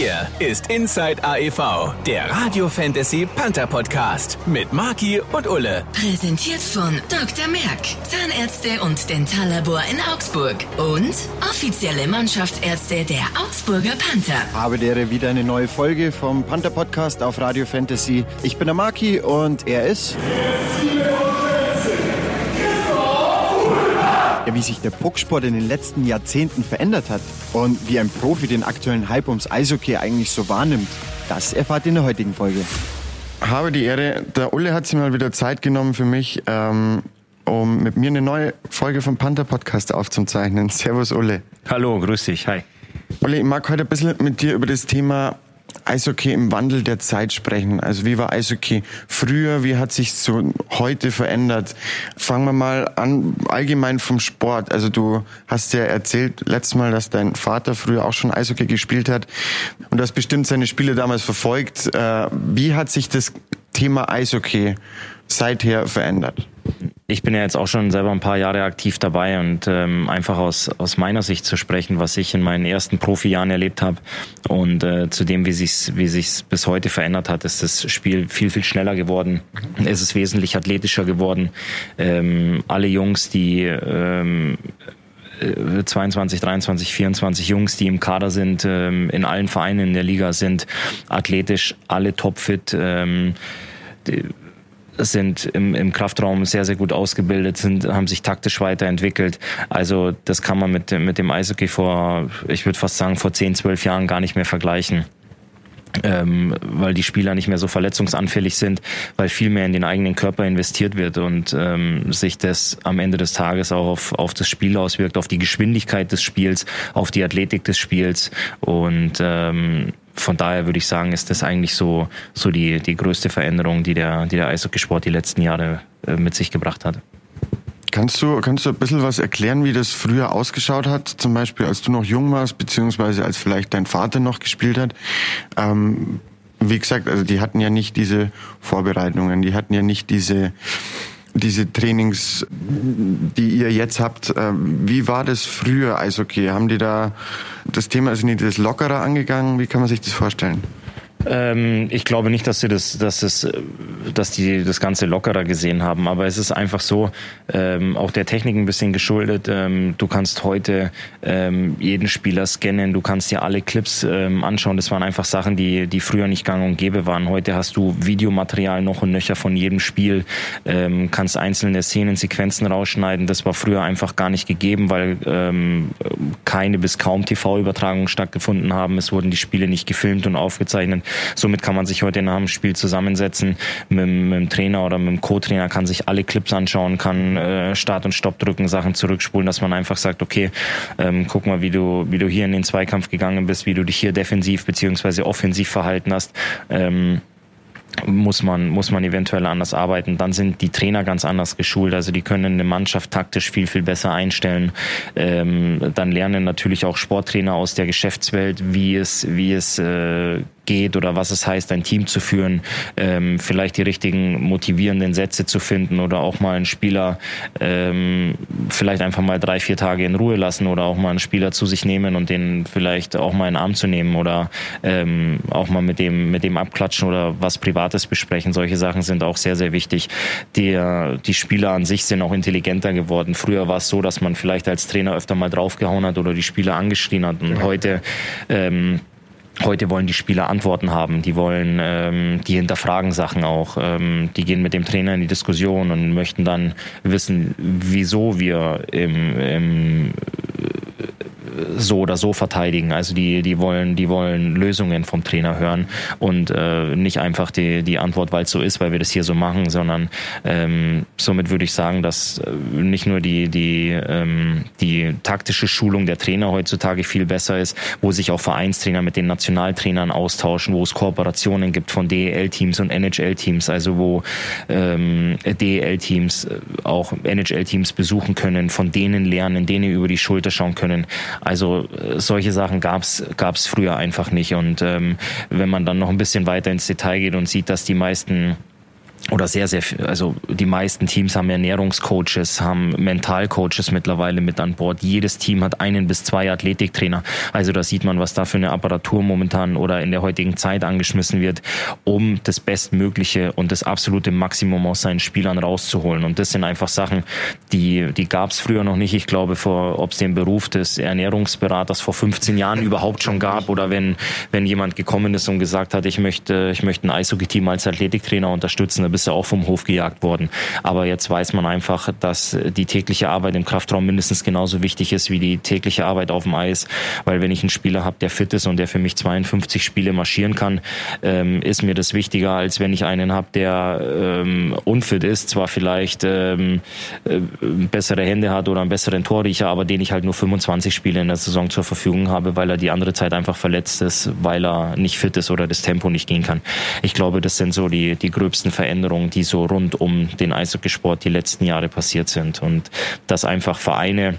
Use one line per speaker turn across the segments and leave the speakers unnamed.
Hier ist Inside AEV, der Radio Fantasy Panther Podcast mit Marki und Ulle.
Präsentiert von Dr. Merck, Zahnärzte und Dentallabor in Augsburg und offizielle Mannschaftsärzte der Augsburger Panther.
Habe der wieder eine neue Folge vom Panther Podcast auf Radio Fantasy. Ich bin der Marki und er ist. Ja, wie sich der Pucksport in den letzten Jahrzehnten verändert hat und wie ein Profi den aktuellen Hype ums Eishockey eigentlich so wahrnimmt, das erfahrt ihr in der heutigen Folge. Habe die Ehre, der Ulle hat sich mal wieder Zeit genommen für mich, ähm, um mit mir eine neue Folge vom Panther Podcast aufzuzeichnen. Servus Ulle.
Hallo, grüß dich, hi.
Ulle, ich mag heute ein bisschen mit dir über das Thema Eishockey im Wandel der Zeit sprechen. Also wie war Eishockey früher, wie hat sich so heute verändert? Fangen wir mal an, allgemein vom Sport. Also du hast ja erzählt letztes Mal, dass dein Vater früher auch schon Eishockey gespielt hat und hast bestimmt seine Spiele damals verfolgt. Äh, wie hat sich das Thema Eishockey seither verändert?
Ich bin ja jetzt auch schon selber ein paar Jahre aktiv dabei und ähm, einfach aus, aus meiner Sicht zu sprechen, was ich in meinen ersten Profijahren erlebt habe und äh, zu dem, wie sich's wie sich's bis heute verändert hat, ist das Spiel viel viel schneller geworden. Es ist wesentlich athletischer geworden. Ähm, alle Jungs, die ähm, 22, 23, 24 Jungs, die im Kader sind, ähm, in allen Vereinen in der Liga sind, athletisch, alle topfit. Ähm, sind im, im Kraftraum sehr, sehr gut ausgebildet, sind, haben sich taktisch weiterentwickelt. Also das kann man mit, mit dem Eishockey vor, ich würde fast sagen, vor 10, 12 Jahren gar nicht mehr vergleichen. Ähm, weil die Spieler nicht mehr so verletzungsanfällig sind, weil viel mehr in den eigenen Körper investiert wird und ähm, sich das am Ende des Tages auch auf, auf das Spiel auswirkt, auf die Geschwindigkeit des Spiels, auf die Athletik des Spiels und ähm, von daher würde ich sagen, ist das eigentlich so, so die, die größte Veränderung, die der, die der Eishockeysport die letzten Jahre äh, mit sich gebracht hat.
Kannst du, kannst du ein bisschen was erklären, wie das früher ausgeschaut hat? Zum Beispiel, als du noch jung warst, beziehungsweise als vielleicht dein Vater noch gespielt hat. Ähm, wie gesagt, also die hatten ja nicht diese Vorbereitungen, die hatten ja nicht diese diese Trainings, die ihr jetzt habt, äh, wie war das früher Eishockey? Haben die da das Thema, also nicht das lockerer angegangen? Wie kann man sich das vorstellen?
Ähm, ich glaube nicht, dass sie das, dass es, dass die das Ganze lockerer gesehen haben. Aber es ist einfach so, ähm, auch der Technik ein bisschen geschuldet. Ähm, du kannst heute ähm, jeden Spieler scannen, du kannst dir alle Clips ähm, anschauen. Das waren einfach Sachen, die, die früher nicht gang und gäbe waren. Heute hast du Videomaterial noch und nöcher von jedem Spiel, ähm, kannst einzelne Szenen, Sequenzen rausschneiden. Das war früher einfach gar nicht gegeben, weil keine bis kaum TV-Übertragungen stattgefunden haben. Es wurden die Spiele nicht gefilmt und aufgezeichnet. Somit kann man sich heute nach dem Spiel zusammensetzen mit, mit dem Trainer oder mit dem Co-Trainer, kann sich alle Clips anschauen, kann äh, Start und Stopp drücken, Sachen zurückspulen, dass man einfach sagt, okay, ähm, guck mal, wie du, wie du hier in den Zweikampf gegangen bist, wie du dich hier defensiv beziehungsweise offensiv verhalten hast. Ähm, muss man, muss man eventuell anders arbeiten. Dann sind die Trainer ganz anders geschult. Also die können eine Mannschaft taktisch viel, viel besser einstellen. Ähm, dann lernen natürlich auch Sporttrainer aus der Geschäftswelt, wie es, wie es äh, geht oder was es heißt, ein Team zu führen, ähm, vielleicht die richtigen motivierenden Sätze zu finden oder auch mal einen Spieler ähm, vielleicht einfach mal drei, vier Tage in Ruhe lassen oder auch mal einen Spieler zu sich nehmen und den vielleicht auch mal in den Arm zu nehmen oder ähm, auch mal mit dem, mit dem abklatschen oder was Privates besprechen. Solche Sachen sind auch sehr, sehr wichtig. Die, die Spieler an sich sind auch intelligenter geworden. Früher war es so, dass man vielleicht als Trainer öfter mal draufgehauen hat oder die Spieler angeschrien hat und ja. heute ähm, Heute wollen die Spieler Antworten haben, die wollen, ähm, die hinterfragen Sachen auch, ähm, die gehen mit dem Trainer in die Diskussion und möchten dann wissen, wieso wir im, im so oder so verteidigen. Also die, die wollen, die wollen Lösungen vom Trainer hören und äh, nicht einfach die, die Antwort, weil es so ist, weil wir das hier so machen, sondern ähm, somit würde ich sagen, dass äh, nicht nur die, die, ähm, die taktische Schulung der Trainer heutzutage viel besser ist, wo sich auch Vereinstrainer mit den Nationaltrainern austauschen, wo es Kooperationen gibt von DEL-Teams und NHL-Teams, also wo ähm, DEL-Teams äh, auch NHL-Teams besuchen können, von denen lernen, denen über die Schulter schauen können. Also äh, solche Sachen gab's gab's früher einfach nicht. Und ähm, wenn man dann noch ein bisschen weiter ins Detail geht und sieht, dass die meisten oder sehr, sehr, also die meisten Teams haben Ernährungscoaches, haben Mentalcoaches mittlerweile mit an Bord. Jedes Team hat einen bis zwei Athletiktrainer. Also da sieht man, was da für eine Apparatur momentan oder in der heutigen Zeit angeschmissen wird, um das Bestmögliche und das absolute Maximum aus seinen Spielern rauszuholen. Und das sind einfach Sachen, die, die gab es früher noch nicht. Ich glaube, ob es den Beruf des Ernährungsberaters vor 15 Jahren überhaupt schon gab oder wenn, wenn jemand gekommen ist und gesagt hat, ich möchte, ich möchte ein Eishockey-Team als Athletiktrainer unterstützen, bist du auch vom Hof gejagt worden. Aber jetzt weiß man einfach, dass die tägliche Arbeit im Kraftraum mindestens genauso wichtig ist wie die tägliche Arbeit auf dem Eis. Weil wenn ich einen Spieler habe, der fit ist und der für mich 52 Spiele marschieren kann, ähm, ist mir das wichtiger, als wenn ich einen habe, der ähm, unfit ist, zwar vielleicht ähm, äh, bessere Hände hat oder einen besseren Torriecher, aber den ich halt nur 25 Spiele in der Saison zur Verfügung habe, weil er die andere Zeit einfach verletzt ist, weil er nicht fit ist oder das Tempo nicht gehen kann. Ich glaube, das sind so die, die gröbsten Veränderungen Veränderungen, die so rund um den Eishockeysport die letzten Jahre passiert sind. Und dass einfach Vereine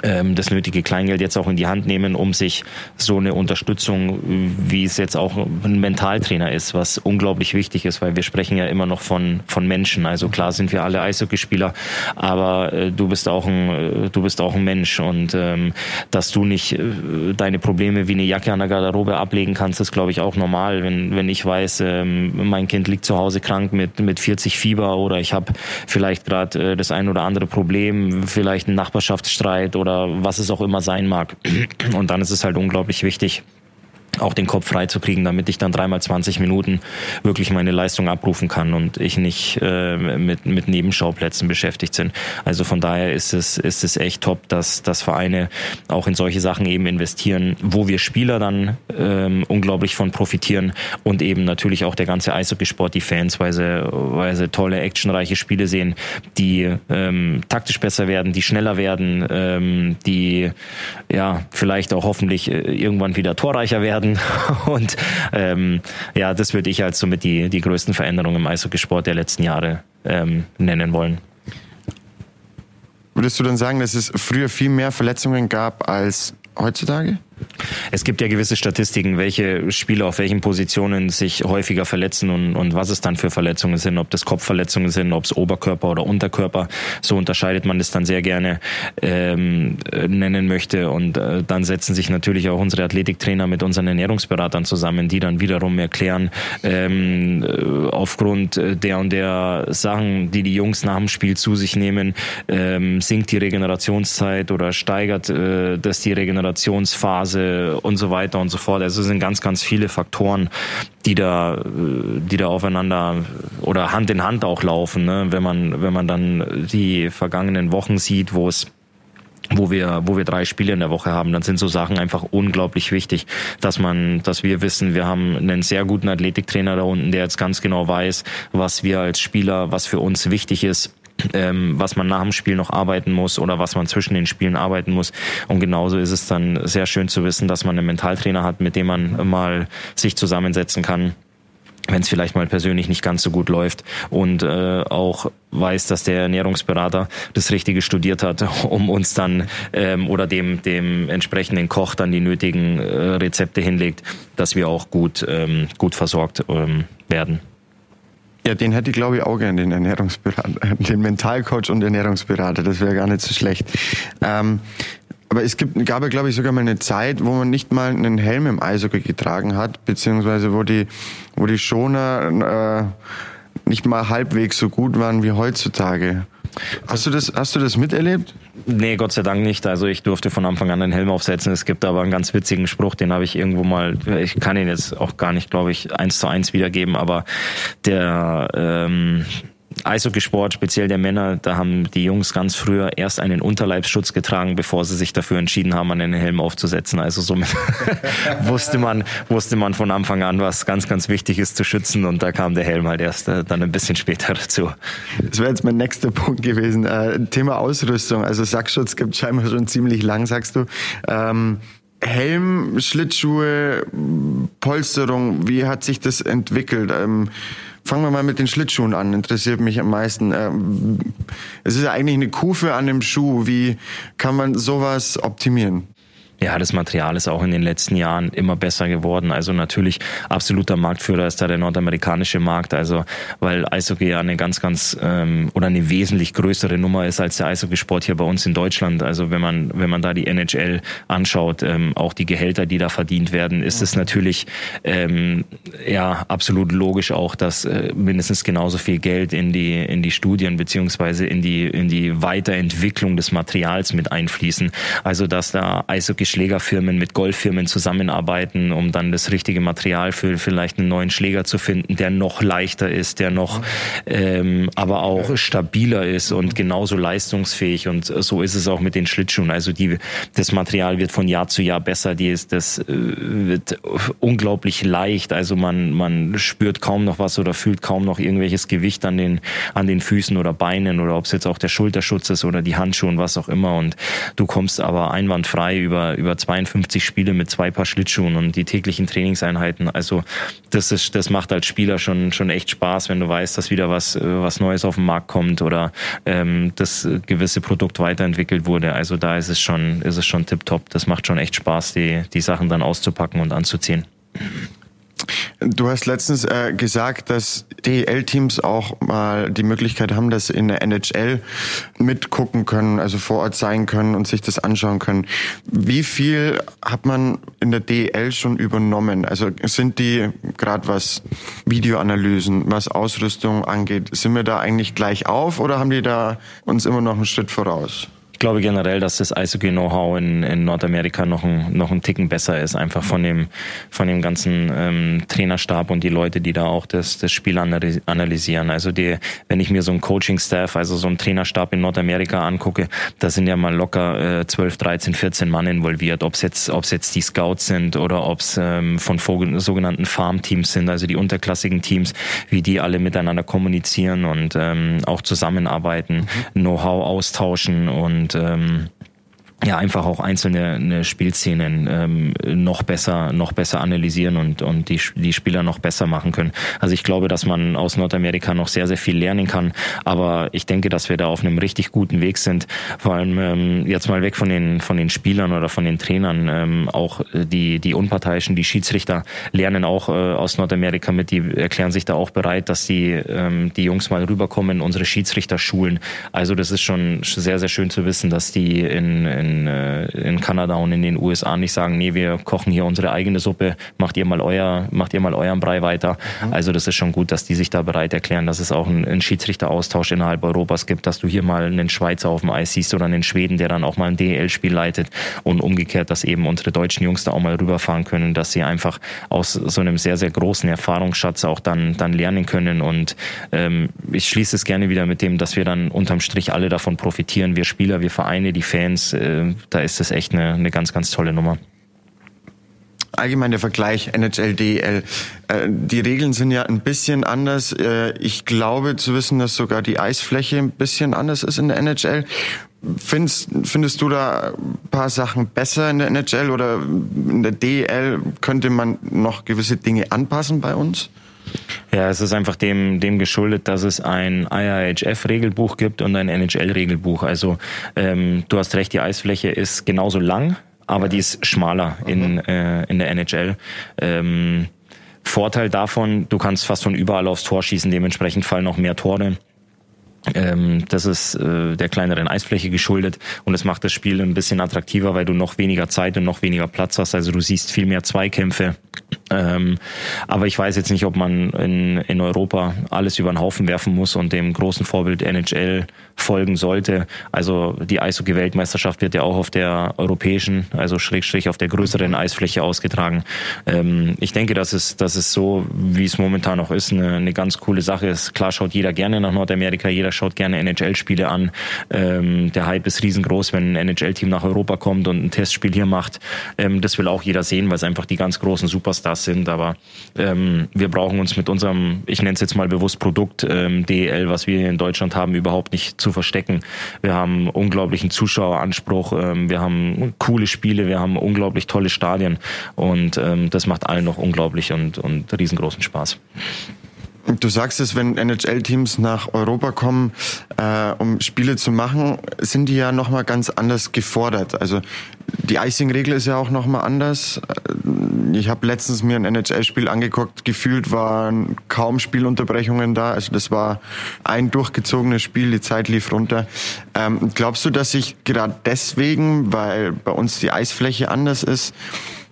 das nötige Kleingeld jetzt auch in die Hand nehmen, um sich so eine Unterstützung, wie es jetzt auch ein Mentaltrainer ist, was unglaublich wichtig ist, weil wir sprechen ja immer noch von, von Menschen. Also klar sind wir alle Eishockeyspieler, aber äh, du bist auch ein, äh, du bist auch ein Mensch und ähm, dass du nicht äh, deine Probleme wie eine Jacke an der Garderobe ablegen kannst, ist glaube ich auch normal. Wenn, wenn ich weiß, ähm, mein Kind liegt zu Hause krank mit, mit 40 Fieber oder ich habe vielleicht gerade das ein oder andere Problem, vielleicht einen Nachbarschaftsstreit oder was es auch immer sein mag. Und dann ist es halt unglaublich wichtig, auch den Kopf frei zu kriegen, damit ich dann dreimal 20 Minuten wirklich meine Leistung abrufen kann und ich nicht äh, mit, mit Nebenschauplätzen beschäftigt bin. Also von daher ist es, ist es echt top, dass, dass Vereine auch in solche Sachen eben investieren, wo wir Spieler dann ähm, unglaublich von profitieren und eben natürlich auch der ganze Eishockeysport, die Fans, weil sie, weil sie tolle, actionreiche Spiele sehen, die ähm, taktisch besser werden, die schneller werden, ähm, die ja vielleicht auch hoffentlich äh, irgendwann wieder torreicher werden werden. Und ähm, ja, das würde ich als somit die, die größten Veränderungen im Eishockeysport der letzten Jahre ähm, nennen wollen.
Würdest du dann sagen, dass es früher viel mehr Verletzungen gab als heutzutage?
Es gibt ja gewisse Statistiken, welche Spieler auf welchen Positionen sich häufiger verletzen und, und was es dann für Verletzungen sind, ob das Kopfverletzungen sind, ob es Oberkörper oder Unterkörper. So unterscheidet man das dann sehr gerne ähm, nennen möchte. Und äh, dann setzen sich natürlich auch unsere Athletiktrainer mit unseren Ernährungsberatern zusammen, die dann wiederum erklären, ähm, äh, aufgrund der und der Sachen, die die Jungs nach dem Spiel zu sich nehmen, ähm, sinkt die Regenerationszeit oder steigert äh, das die Regenerationsphase Phase und so weiter und so fort. Also es sind ganz, ganz viele Faktoren, die da, die da aufeinander oder Hand in Hand auch laufen. Ne? Wenn man, wenn man dann die vergangenen Wochen sieht, wo es wo wir, wo wir drei Spiele in der Woche haben, dann sind so Sachen einfach unglaublich wichtig, dass man, dass wir wissen, wir haben einen sehr guten Athletiktrainer da unten, der jetzt ganz genau weiß, was wir als Spieler, was für uns wichtig ist ähm, was man nach dem Spiel noch arbeiten muss oder was man zwischen den Spielen arbeiten muss. Und genauso ist es dann sehr schön zu wissen, dass man einen Mentaltrainer hat, mit dem man mal sich zusammensetzen kann wenn es vielleicht mal persönlich nicht ganz so gut läuft und äh, auch weiß, dass der Ernährungsberater das Richtige studiert hat, um uns dann ähm, oder dem dem entsprechenden Koch dann die nötigen äh, Rezepte hinlegt, dass wir auch gut ähm, gut versorgt ähm, werden.
Ja, den hätte ich glaube ich auch gerne, den Ernährungsberater, den Mentalcoach und Ernährungsberater. Das wäre gar nicht so schlecht. Ähm, aber es gibt, gab ja, glaube ich, sogar mal eine Zeit, wo man nicht mal einen Helm im Eishockey getragen hat, beziehungsweise wo die, wo die Schoner äh, nicht mal halbwegs so gut waren wie heutzutage. Hast du das, hast du das miterlebt?
Nee, Gott sei Dank nicht. Also ich durfte von Anfang an den Helm aufsetzen. Es gibt aber einen ganz witzigen Spruch, den habe ich irgendwo mal, ich kann ihn jetzt auch gar nicht, glaube ich, eins zu eins wiedergeben, aber der ähm, Eishockeysport, speziell der Männer, da haben die Jungs ganz früher erst einen Unterleibsschutz getragen, bevor sie sich dafür entschieden haben, einen Helm aufzusetzen. Also somit wusste man, wusste man von Anfang an, was ganz, ganz wichtig ist zu schützen. Und da kam der Helm halt erst äh, dann ein bisschen später dazu.
Das wäre jetzt mein nächster Punkt gewesen. Äh, Thema Ausrüstung. Also Sackschutz gibt scheinbar schon ziemlich lang, sagst du. Ähm Helm, Schlittschuhe, Polsterung, wie hat sich das entwickelt? Ähm, Fangen wir mal mit den Schlittschuhen an, interessiert mich am meisten. Ähm, es ist ja eigentlich eine Kufe an dem Schuh. Wie kann man sowas optimieren?
Ja, das Material ist auch in den letzten Jahren immer besser geworden. Also natürlich absoluter Marktführer ist da der nordamerikanische Markt. Also weil Eishockey ja eine ganz, ganz ähm, oder eine wesentlich größere Nummer ist als der Eishockeysport hier bei uns in Deutschland. Also wenn man wenn man da die NHL anschaut, ähm, auch die Gehälter, die da verdient werden, ist es natürlich ähm, ja absolut logisch auch, dass äh, mindestens genauso viel Geld in die in die Studien beziehungsweise in die in die Weiterentwicklung des Materials mit einfließen. Also dass da Eishockey Schlägerfirmen mit Golffirmen zusammenarbeiten, um dann das richtige Material für vielleicht einen neuen Schläger zu finden, der noch leichter ist, der noch ähm, aber auch stabiler ist und genauso leistungsfähig. Und so ist es auch mit den Schlittschuhen. Also die, das Material wird von Jahr zu Jahr besser. Die ist, das äh, wird unglaublich leicht. Also man, man spürt kaum noch was oder fühlt kaum noch irgendwelches Gewicht an den, an den Füßen oder Beinen oder ob es jetzt auch der Schulterschutz ist oder die Handschuhe und was auch immer. Und du kommst aber einwandfrei über, über 52 Spiele mit zwei Paar Schlittschuhen und die täglichen Trainingseinheiten. Also das ist, das macht als Spieler schon, schon echt Spaß, wenn du weißt, dass wieder was, was Neues auf den Markt kommt oder ähm, das gewisse Produkt weiterentwickelt wurde. Also da ist es schon, ist es schon tipptopp. Das macht schon echt Spaß, die, die Sachen dann auszupacken und anzuziehen.
Du hast letztens äh, gesagt, dass DEL-Teams auch mal die Möglichkeit haben, dass sie in der NHL mitgucken können, also vor Ort sein können und sich das anschauen können. Wie viel hat man in der DEL schon übernommen? Also sind die gerade was Videoanalysen, was Ausrüstung angeht, sind wir da eigentlich gleich auf oder haben die da uns immer noch einen Schritt voraus?
Glaube generell, dass das Eishockey-Know-how in, in Nordamerika noch ein, noch ein Ticken besser ist, einfach von dem, von dem ganzen ähm, Trainerstab und die Leute, die da auch das, das Spiel analysieren. Also die, wenn ich mir so ein Coaching-Staff, also so ein Trainerstab in Nordamerika angucke, da sind ja mal locker äh, 12, 13, 14 Mann involviert, ob es jetzt, ob's jetzt die Scouts sind oder ob es ähm, von sogenannten Farm-Teams sind, also die unterklassigen Teams, wie die alle miteinander kommunizieren und ähm, auch zusammenarbeiten, mhm. Know-how austauschen und ähm, ja einfach auch einzelne eine Spielszenen ähm, noch besser noch besser analysieren und und die die Spieler noch besser machen können. Also ich glaube, dass man aus Nordamerika noch sehr sehr viel lernen kann, aber ich denke, dass wir da auf einem richtig guten Weg sind. Vor allem ähm, jetzt mal weg von den von den Spielern oder von den Trainern, ähm, auch die die unparteiischen, die Schiedsrichter lernen auch äh, aus Nordamerika mit, die erklären sich da auch bereit, dass die ähm, die Jungs mal rüberkommen, unsere Schiedsrichter schulen. Also das ist schon sehr sehr schön zu wissen, dass die in, in in, äh, in Kanada und in den USA nicht sagen, nee, wir kochen hier unsere eigene Suppe, macht ihr mal euer, macht ihr mal euren Brei weiter. Mhm. Also das ist schon gut, dass die sich da bereit erklären, dass es auch einen, einen Schiedsrichteraustausch innerhalb Europas gibt, dass du hier mal einen Schweizer auf dem Eis siehst oder einen Schweden, der dann auch mal ein DEL-Spiel leitet und umgekehrt, dass eben unsere deutschen Jungs da auch mal rüberfahren können, dass sie einfach aus so einem sehr, sehr großen Erfahrungsschatz auch dann, dann lernen können und ähm, ich schließe es gerne wieder mit dem, dass wir dann unterm Strich alle davon profitieren, wir Spieler, wir Vereine, die Fans, äh, da ist das echt eine, eine ganz, ganz tolle Nummer
allgemein der Vergleich NHL, DEL. Äh, die Regeln sind ja ein bisschen anders. Äh, ich glaube zu wissen, dass sogar die Eisfläche ein bisschen anders ist in der NHL. Findest, findest du da ein paar Sachen besser in der NHL oder in der DEL? Könnte man noch gewisse Dinge anpassen bei uns?
Ja, es ist einfach dem, dem geschuldet, dass es ein IIHF-Regelbuch gibt und ein NHL-Regelbuch. Also ähm, du hast recht, die Eisfläche ist genauso lang, aber die ist schmaler in, äh, in der NHL. Ähm, Vorteil davon, du kannst fast von überall aufs Tor schießen, dementsprechend fallen noch mehr Tore. Ähm, das ist äh, der kleineren Eisfläche geschuldet und es macht das Spiel ein bisschen attraktiver, weil du noch weniger Zeit und noch weniger Platz hast. Also du siehst viel mehr Zweikämpfe. Ähm, aber ich weiß jetzt nicht, ob man in, in Europa alles über den Haufen werfen muss und dem großen Vorbild NHL folgen sollte. Also die Eishockey-Weltmeisterschaft wird ja auch auf der europäischen, also Schrägstrich auf der größeren Eisfläche ausgetragen. Ähm, ich denke, dass es, dass es so, wie es momentan noch ist, eine, eine ganz coole Sache ist. Klar schaut jeder gerne nach Nordamerika, jeder schaut gerne NHL-Spiele an. Ähm, der Hype ist riesengroß, wenn ein NHL-Team nach Europa kommt und ein Testspiel hier macht. Ähm, das will auch jeder sehen, weil es einfach die ganz großen Superstars sind. Aber ähm, wir brauchen uns mit unserem, ich nenne es jetzt mal bewusst Produkt ähm, DEL, was wir hier in Deutschland haben, überhaupt nicht zu verstecken. Wir haben unglaublichen Zuschaueranspruch, ähm, wir haben coole Spiele, wir haben unglaublich tolle Stadien und ähm, das macht allen noch unglaublich und, und riesengroßen Spaß.
Du sagst es, wenn NHL-Teams nach Europa kommen, äh, um Spiele zu machen, sind die ja nochmal ganz anders gefordert. Also die Icing-Regel ist ja auch nochmal anders. Äh, ich habe letztens mir ein NHL-Spiel angeguckt, gefühlt waren kaum Spielunterbrechungen da. Also das war ein durchgezogenes Spiel, die Zeit lief runter. Ähm, glaubst du, dass sich gerade deswegen, weil bei uns die Eisfläche anders ist,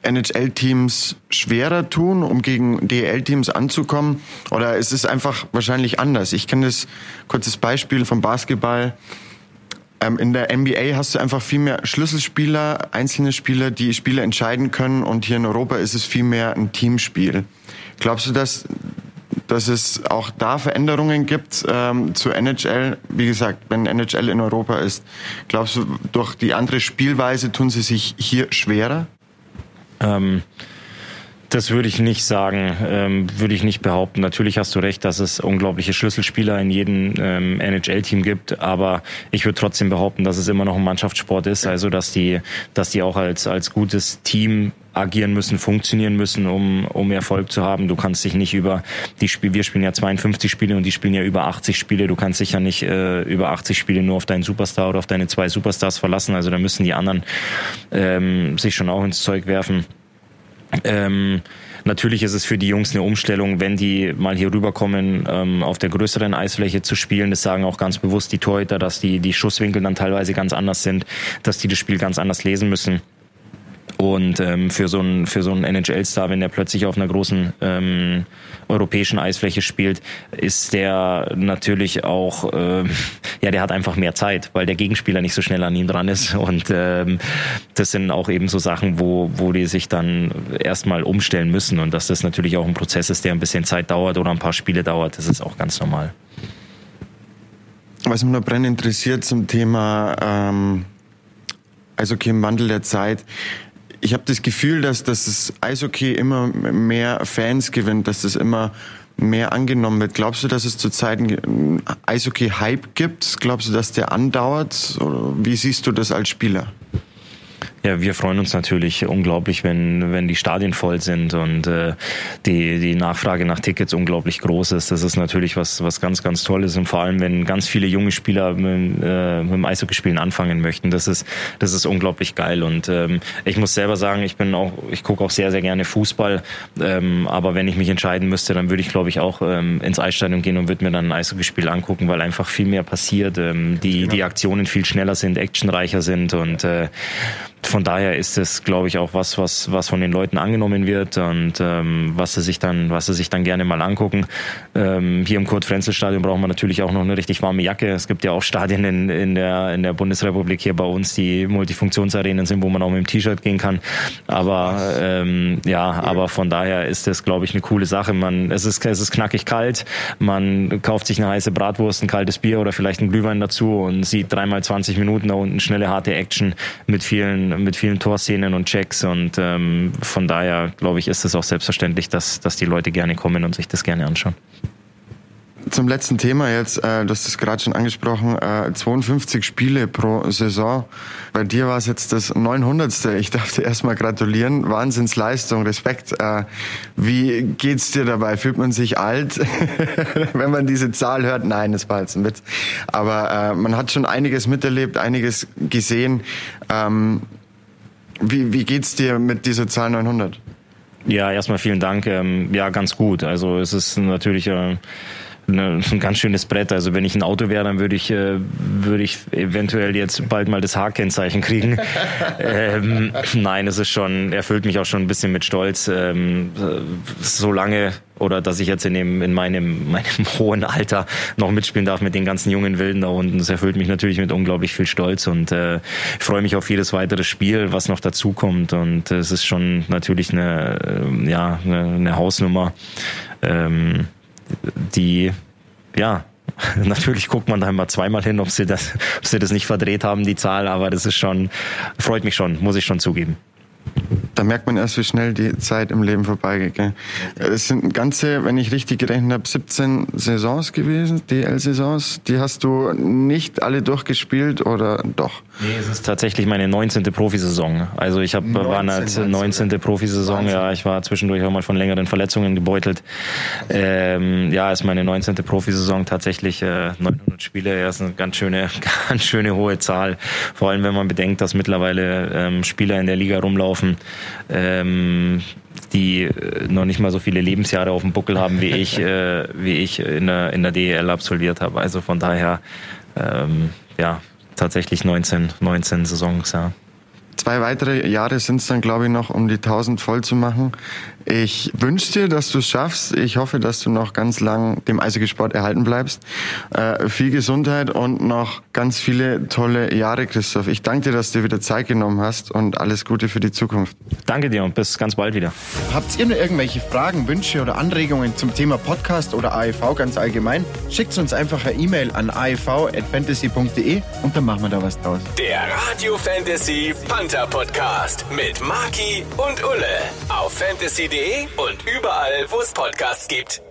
NHL-Teams schwerer tun, um gegen DEL-Teams anzukommen? Oder ist es einfach wahrscheinlich anders? Ich kenne das kurzes Beispiel vom Basketball. Ähm, in der NBA hast du einfach viel mehr Schlüsselspieler, einzelne Spieler, die Spiele entscheiden können. Und hier in Europa ist es viel mehr ein Teamspiel. Glaubst du, dass, dass es auch da Veränderungen gibt ähm, zu NHL? Wie gesagt, wenn NHL in Europa ist, glaubst du, durch die andere Spielweise tun sie sich hier schwerer?
Ähm, das würde ich nicht sagen, ähm, würde ich nicht behaupten. Natürlich hast du recht, dass es unglaubliche Schlüsselspieler in jedem ähm, NHL-Team gibt, aber ich würde trotzdem behaupten, dass es immer noch ein Mannschaftssport ist, also dass die, dass die auch als, als gutes Team agieren müssen, funktionieren müssen, um, um Erfolg zu haben. Du kannst dich nicht über die Spiele, wir spielen ja 52 Spiele und die spielen ja über 80 Spiele. Du kannst dich ja nicht äh, über 80 Spiele nur auf deinen Superstar oder auf deine zwei Superstars verlassen. Also da müssen die anderen ähm, sich schon auch ins Zeug werfen. Ähm, natürlich ist es für die Jungs eine Umstellung, wenn die mal hier rüberkommen, ähm, auf der größeren Eisfläche zu spielen. Das sagen auch ganz bewusst die Torhüter, dass die, die Schusswinkel dann teilweise ganz anders sind, dass die das Spiel ganz anders lesen müssen. Und ähm, für so einen für so einen NHL-Star, wenn der plötzlich auf einer großen ähm, europäischen Eisfläche spielt, ist der natürlich auch, äh, ja, der hat einfach mehr Zeit, weil der Gegenspieler nicht so schnell an ihm dran ist. Und ähm, das sind auch eben so Sachen, wo wo die sich dann erstmal umstellen müssen und dass das natürlich auch ein Prozess ist, der ein bisschen Zeit dauert oder ein paar Spiele dauert. Das ist auch ganz normal.
Was mich noch brennend interessiert zum Thema ähm, also okay, im Wandel der Zeit ich habe das Gefühl, dass, dass das Eishockey immer mehr Fans gewinnt, dass das immer mehr angenommen wird. Glaubst du, dass es zurzeit einen Eishockey-Hype gibt? Glaubst du, dass der andauert? Wie siehst du das als Spieler?
Ja, wir freuen uns natürlich unglaublich, wenn, wenn die Stadien voll sind und äh, die, die Nachfrage nach Tickets unglaublich groß ist. Das ist natürlich was, was ganz, ganz Tolles und vor allem, wenn ganz viele junge Spieler mit, äh, mit dem Eishockeyspielen anfangen möchten. Das ist, das ist unglaublich geil. Und ähm, ich muss selber sagen, ich bin auch, ich gucke auch sehr, sehr gerne Fußball, ähm, aber wenn ich mich entscheiden müsste, dann würde ich, glaube ich, auch ähm, ins Eisstadion gehen und würde mir dann ein Eishockeyspiel angucken, weil einfach viel mehr passiert, ähm, die, die Aktionen viel schneller sind, actionreicher sind und äh, von daher ist es, glaube ich, auch was, was, was von den Leuten angenommen wird und ähm, was sie sich dann, was sie sich dann gerne mal angucken. Ähm, hier im Kurt-Frenzel-Stadion braucht man natürlich auch noch eine richtig warme Jacke. Es gibt ja auch Stadien in, in, der, in der Bundesrepublik hier bei uns, die Multifunktionsarenen sind, wo man auch mit dem T-Shirt gehen kann. Aber ähm, ja, aber von daher ist das, glaube ich, eine coole Sache. Man, es ist, es ist knackig kalt. Man kauft sich eine heiße Bratwurst, ein kaltes Bier oder vielleicht einen Glühwein dazu und sieht dreimal 20 Minuten da unten schnelle, harte Action mit vielen mit vielen Torszenen und Checks und ähm, von daher glaube ich, ist es auch selbstverständlich, dass, dass die Leute gerne kommen und sich das gerne anschauen.
Zum letzten Thema jetzt, äh, du hast es gerade schon angesprochen, äh, 52 Spiele pro Saison. Bei dir war es jetzt das 900. Ich darf dir erstmal gratulieren. Wahnsinnsleistung, Respekt. Äh, wie geht's dir dabei? Fühlt man sich alt, wenn man diese Zahl hört? Nein, das war jetzt ein Witz. Aber äh, man hat schon einiges miterlebt, einiges gesehen. Ähm, wie, wie geht's dir mit dieser Zahl 900?
Ja, erstmal vielen Dank. Ähm, ja, ganz gut. Also es ist natürlich äh, ein ganz schönes Brett. Also wenn ich ein Auto wäre, dann würde ich, äh, würde ich eventuell jetzt bald mal das H-Kennzeichen kriegen. ähm, nein, es ist schon, erfüllt mich auch schon ein bisschen mit Stolz. Ähm, so lange oder dass ich jetzt in, dem, in meinem, meinem hohen Alter noch mitspielen darf mit den ganzen jungen Wilden da unten. Das erfüllt mich natürlich mit unglaublich viel Stolz und äh, ich freue mich auf jedes weitere Spiel, was noch dazukommt. Und es ist schon natürlich eine, äh, ja, eine, eine Hausnummer. Ähm, die, ja, natürlich guckt man da immer zweimal hin, ob sie das, ob sie das nicht verdreht haben, die Zahl, aber das ist schon, freut mich schon, muss ich schon zugeben.
Da merkt man erst, wie schnell die Zeit im Leben vorbeigeht. Gell? Es sind ganze, wenn ich richtig gerechnet habe, 17 Saisons gewesen, DL-Saisons. Die hast du nicht alle durchgespielt oder doch?
Nee, es ist tatsächlich meine 19. Profisaison. Also ich habe war als 19. Profisaison, ja, ich war zwischendurch auch mal von längeren Verletzungen gebeutelt. Ähm, ja, ist meine 19. Profisaison tatsächlich äh, 900 Spiele. Ja, ist eine ganz schöne, ganz schöne hohe Zahl. Vor allem, wenn man bedenkt, dass mittlerweile ähm, Spieler in der Liga rumlaufen, ähm, die äh, noch nicht mal so viele Lebensjahre auf dem Buckel haben wie ich, äh, wie ich in der, in der DEL absolviert habe. Also von daher, ähm, ja, tatsächlich 19, 19 Saisons, ja.
Zwei weitere Jahre sind es dann, glaube ich, noch, um die 1000 voll zu machen. Ich wünsche dir, dass du es schaffst. Ich hoffe, dass du noch ganz lang dem Eishockeysport erhalten bleibst. Äh, viel Gesundheit und noch ganz viele tolle Jahre, Christoph. Ich danke dir, dass du dir wieder Zeit genommen hast und alles Gute für die Zukunft.
Danke dir und bis ganz bald wieder.
Habt ihr nur irgendwelche Fragen, Wünsche oder Anregungen zum Thema Podcast oder AEV ganz allgemein? Schickt uns einfach eine E-Mail an aev.fantasy.de und dann machen wir da was draus.
Der Radio Fantasy Panther Podcast mit Marki und Ulle auf fantasy.de und überall, wo es Podcasts gibt.